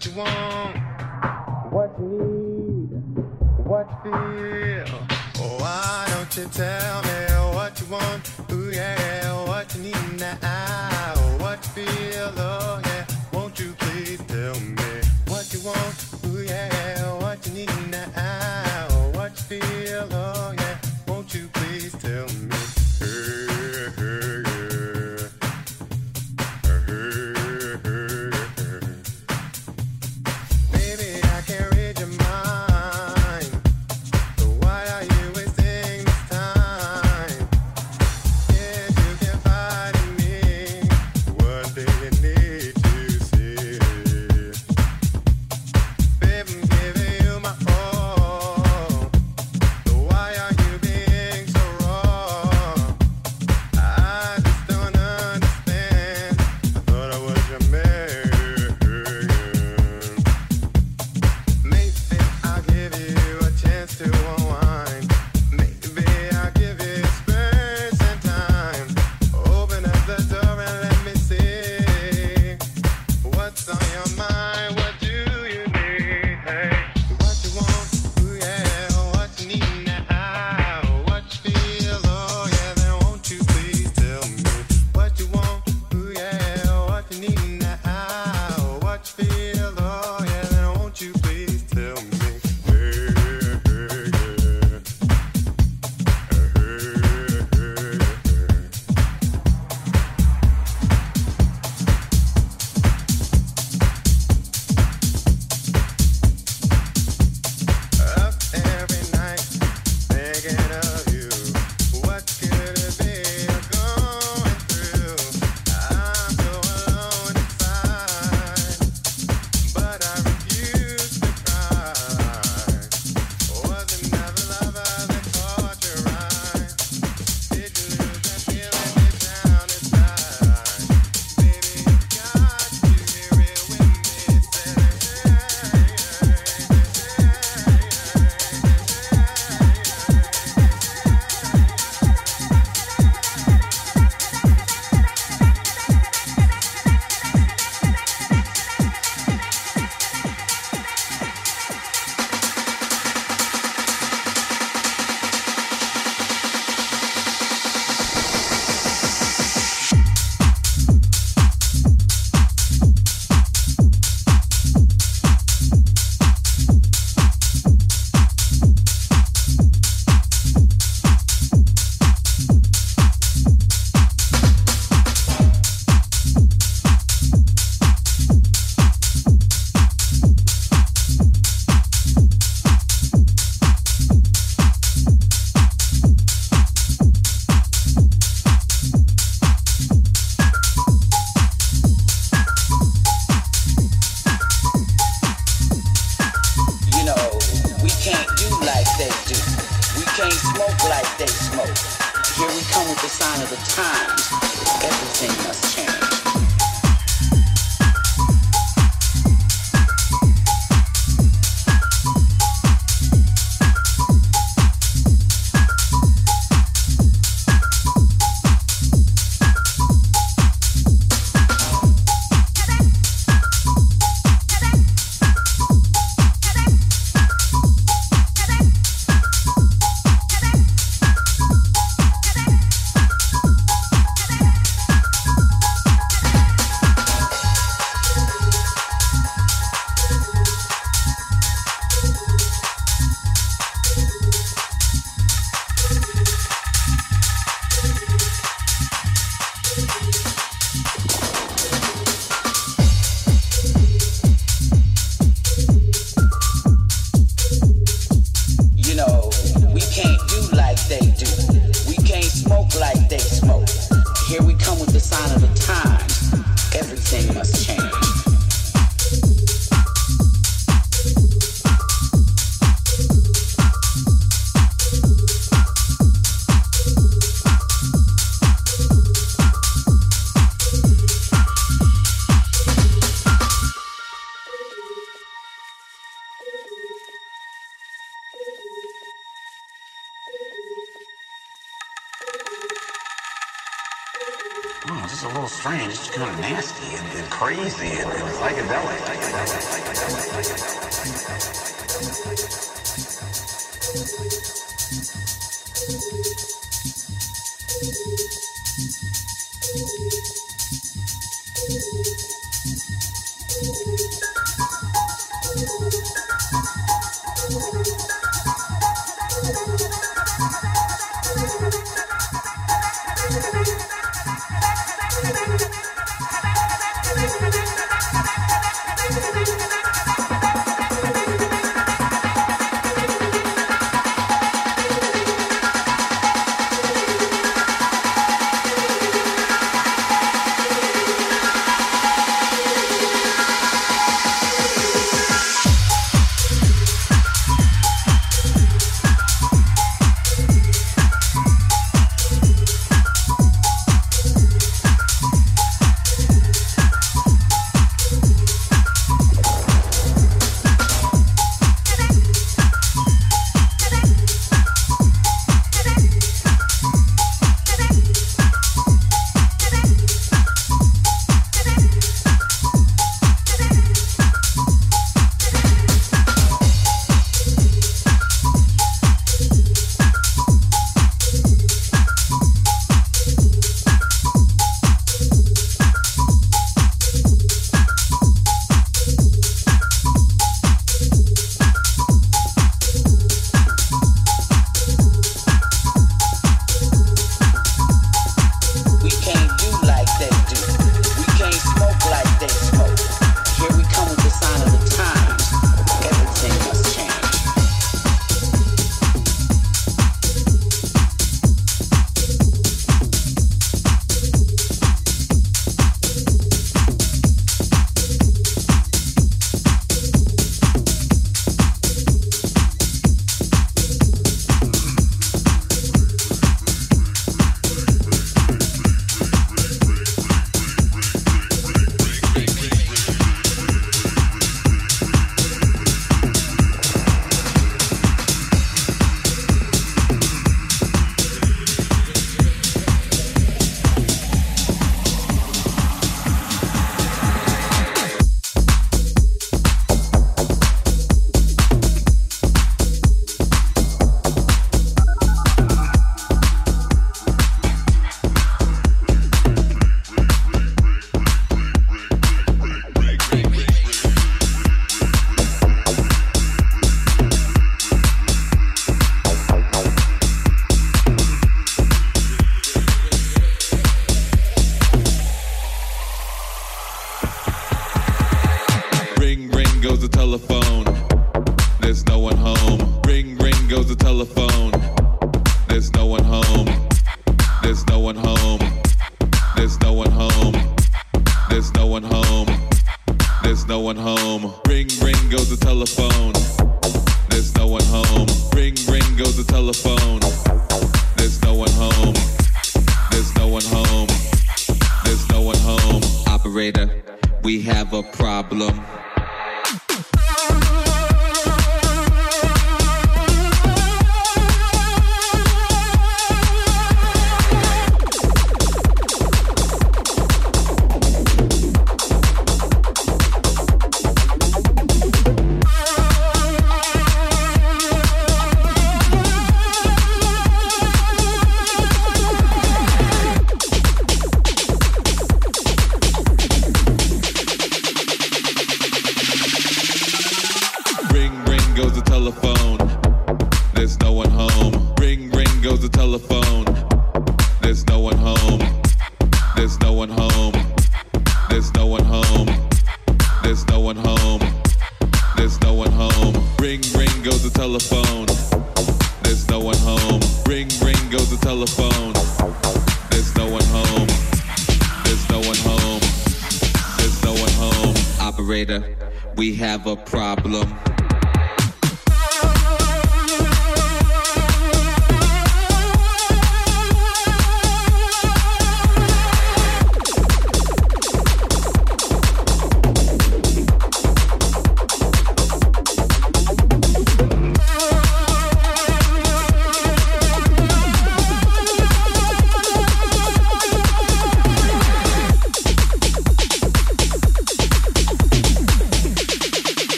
what you want, what you need, what you feel. Oh, why don't you tell? There's sign of the times. Everything must home.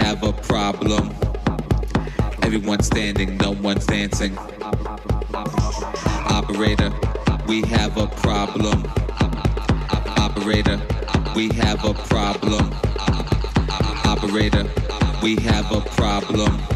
have a problem. Everyone's standing, no one's dancing. Operator, we have a problem. Operator, we have a problem. Operator, we have a problem.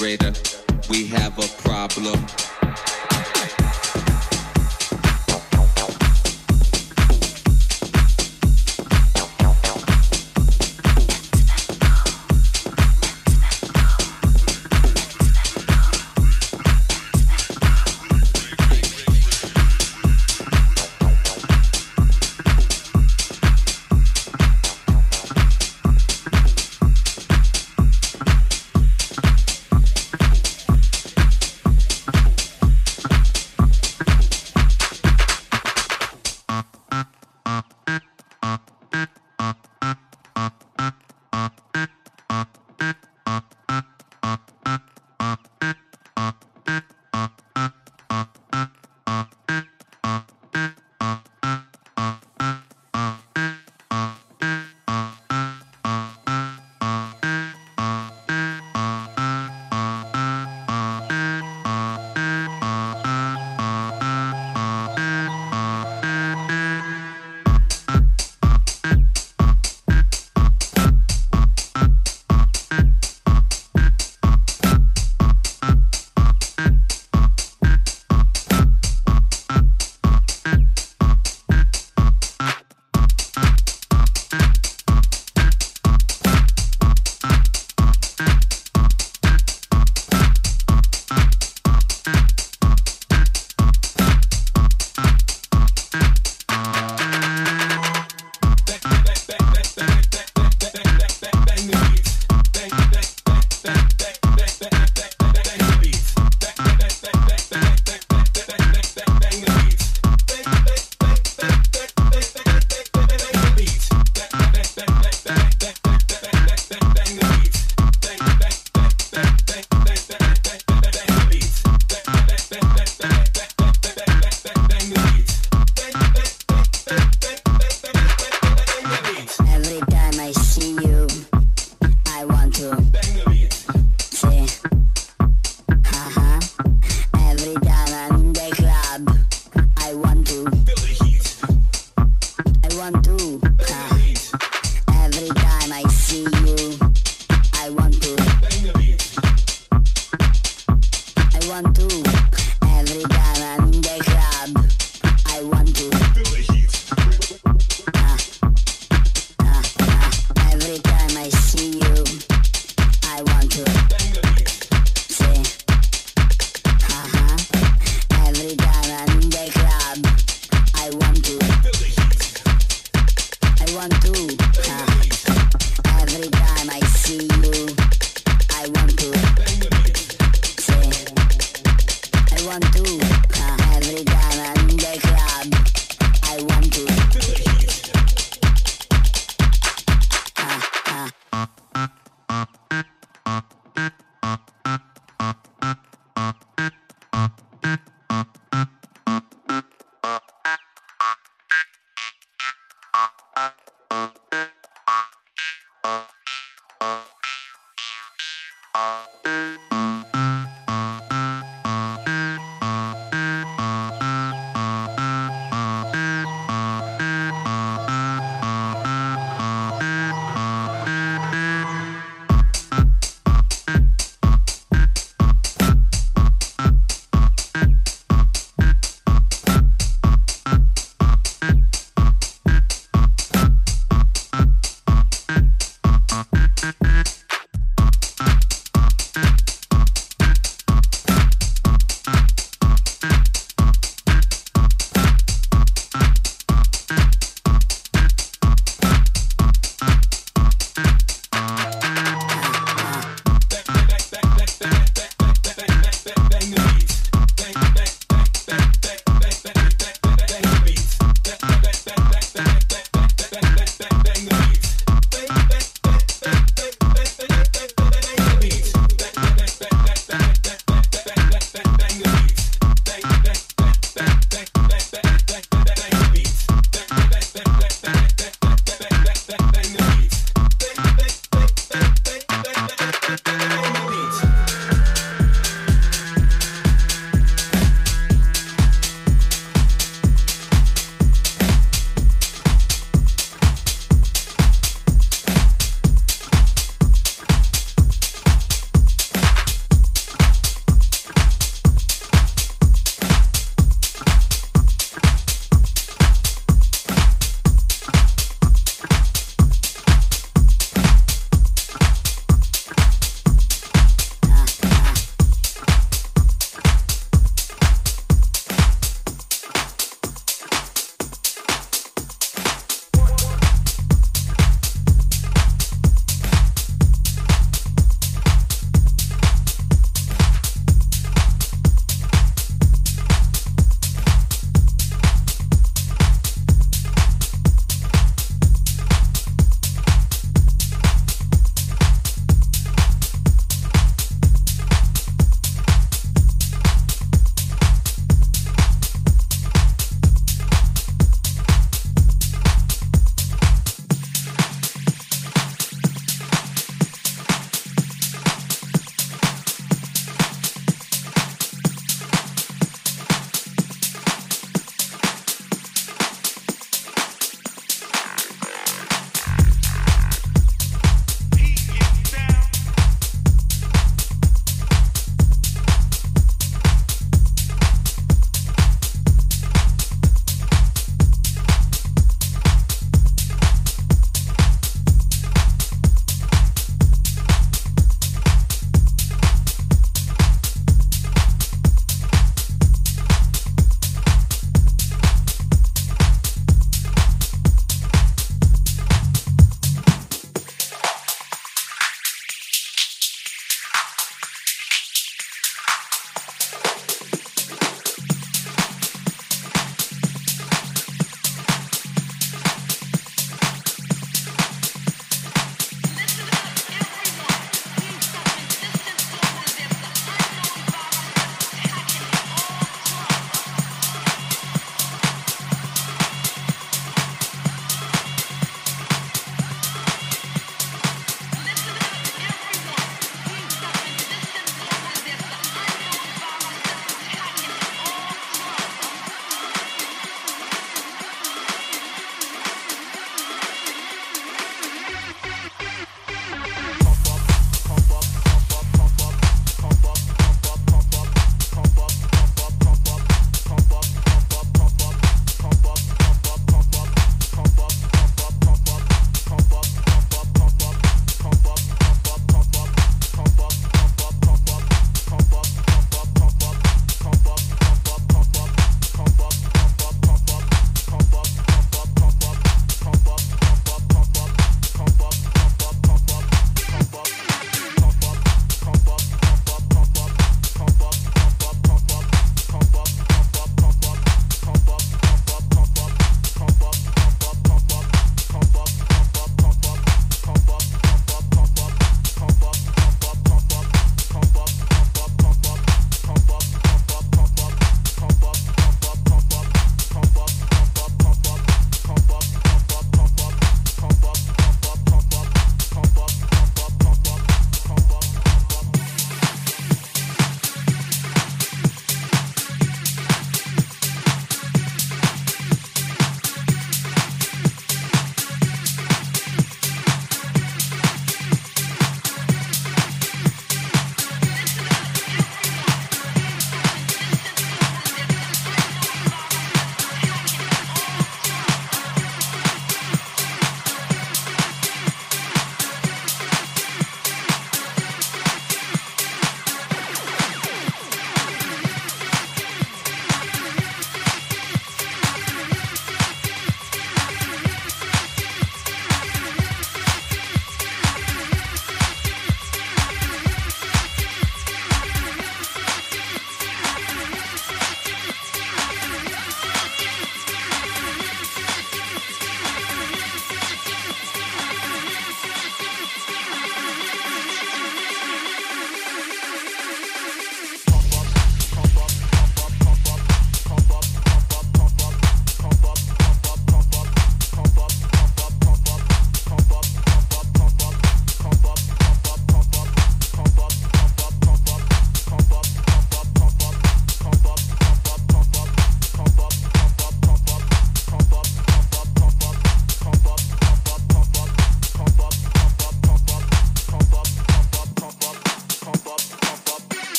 generator. We have a problem.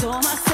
Toma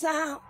sound.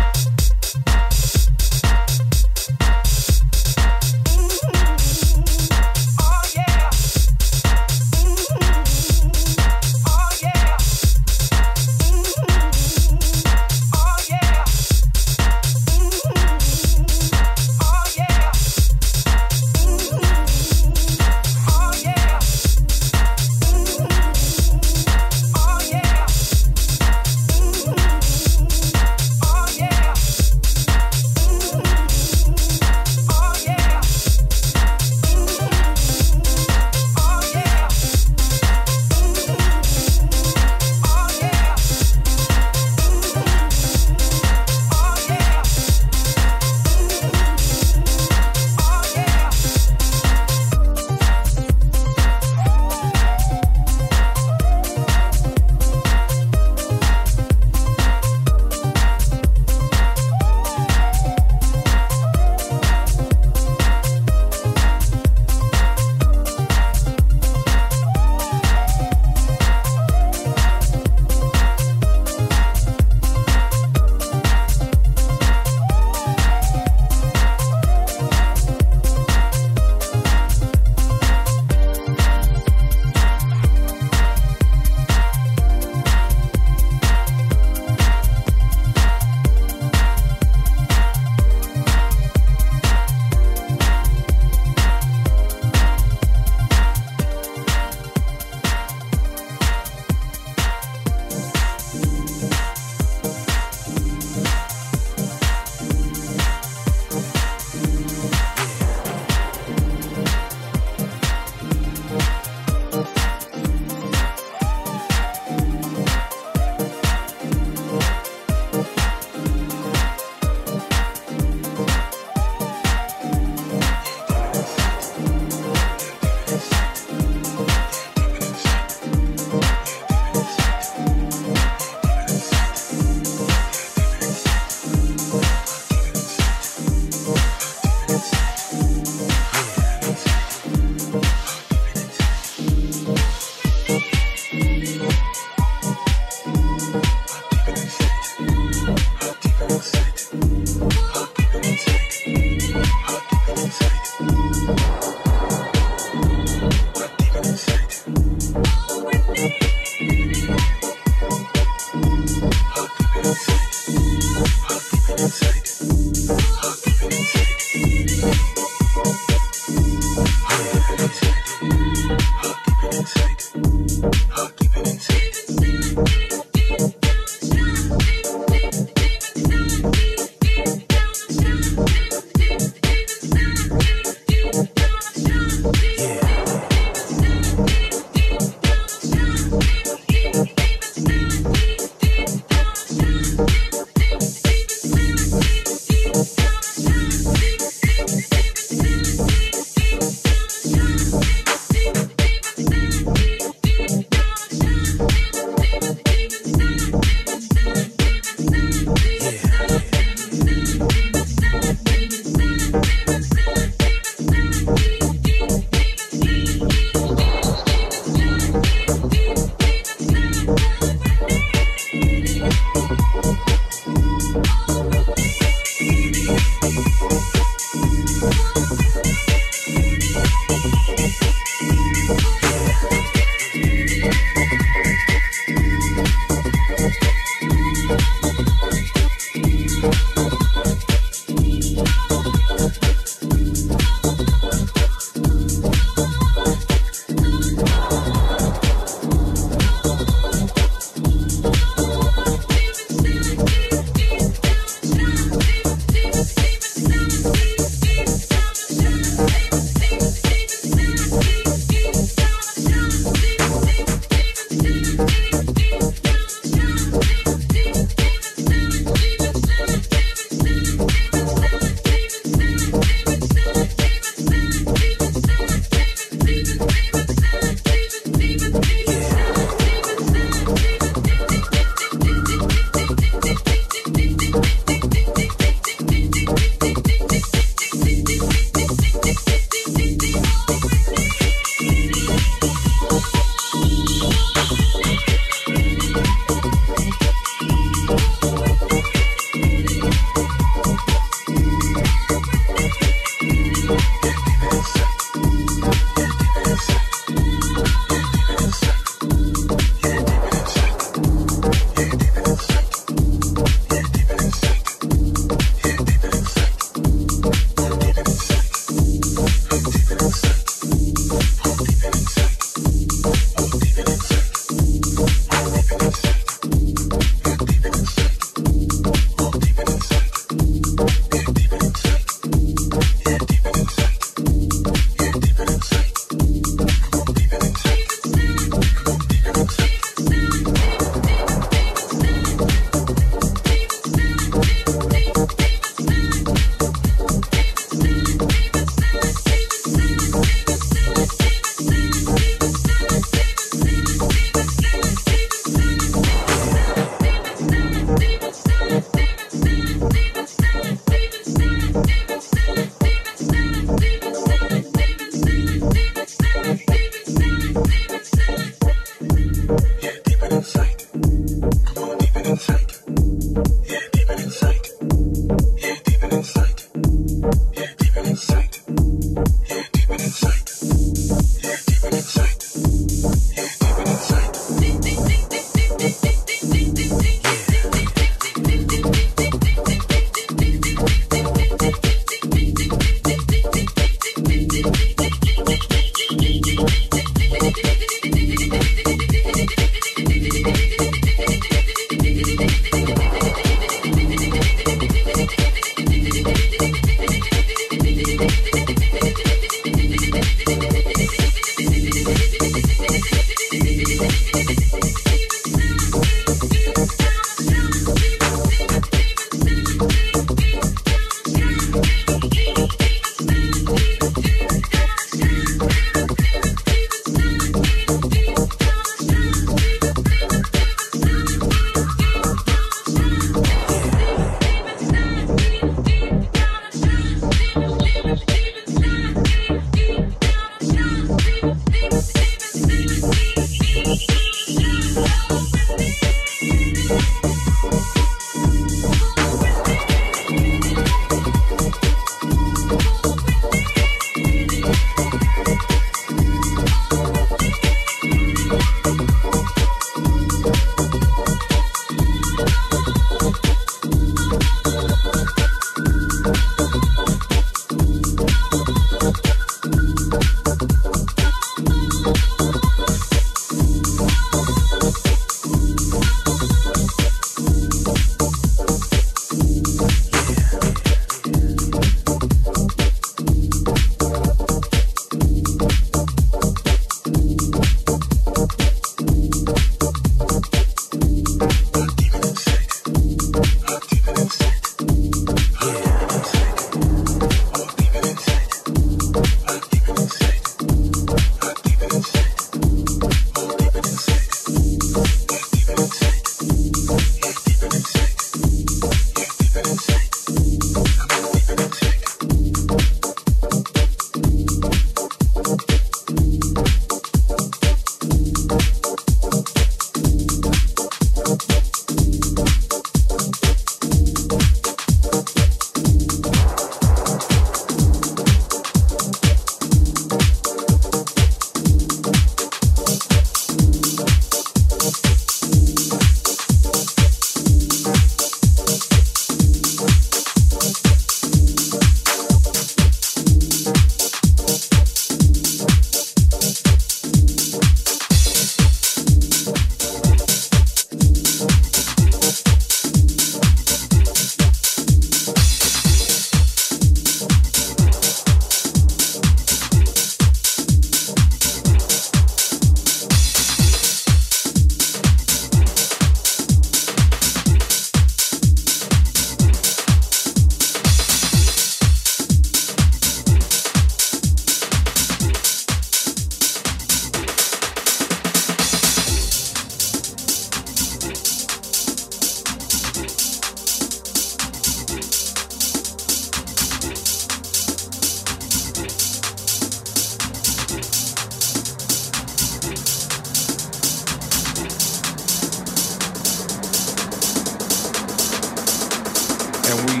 and we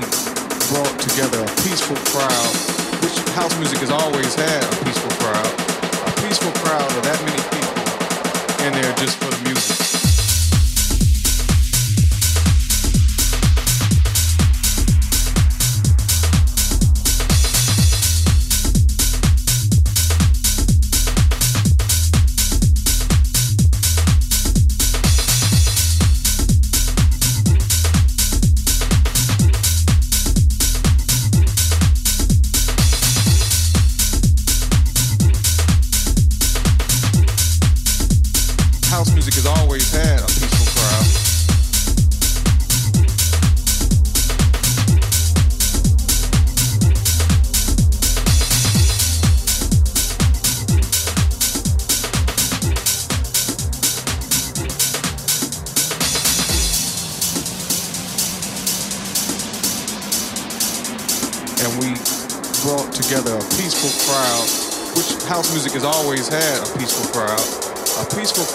brought together a peaceful crowd, which house music has always had a peaceful crowd, a peaceful crowd of that many people in there just for the music.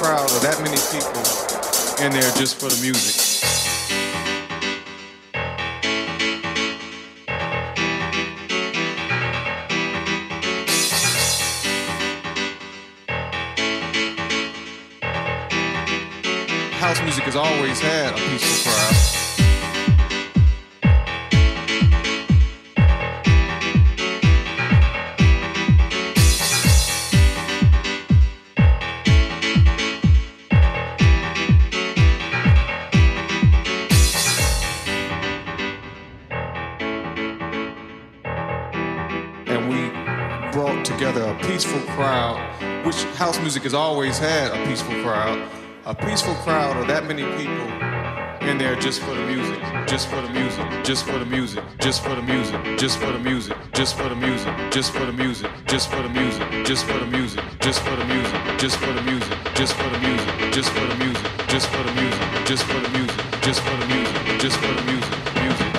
crowd or that many people in there just for the music. House music has always had a piece music has always had a peaceful crowd. A peaceful crowd of that many people in there just for the music, just for the music, just for the music, just for the music, just for the music, just for the music, just for the music, just for the music, just for the music, just for the music, just for the music, just for the music, just for the music, just for the music, just for the music, just for the music, just for the music, music,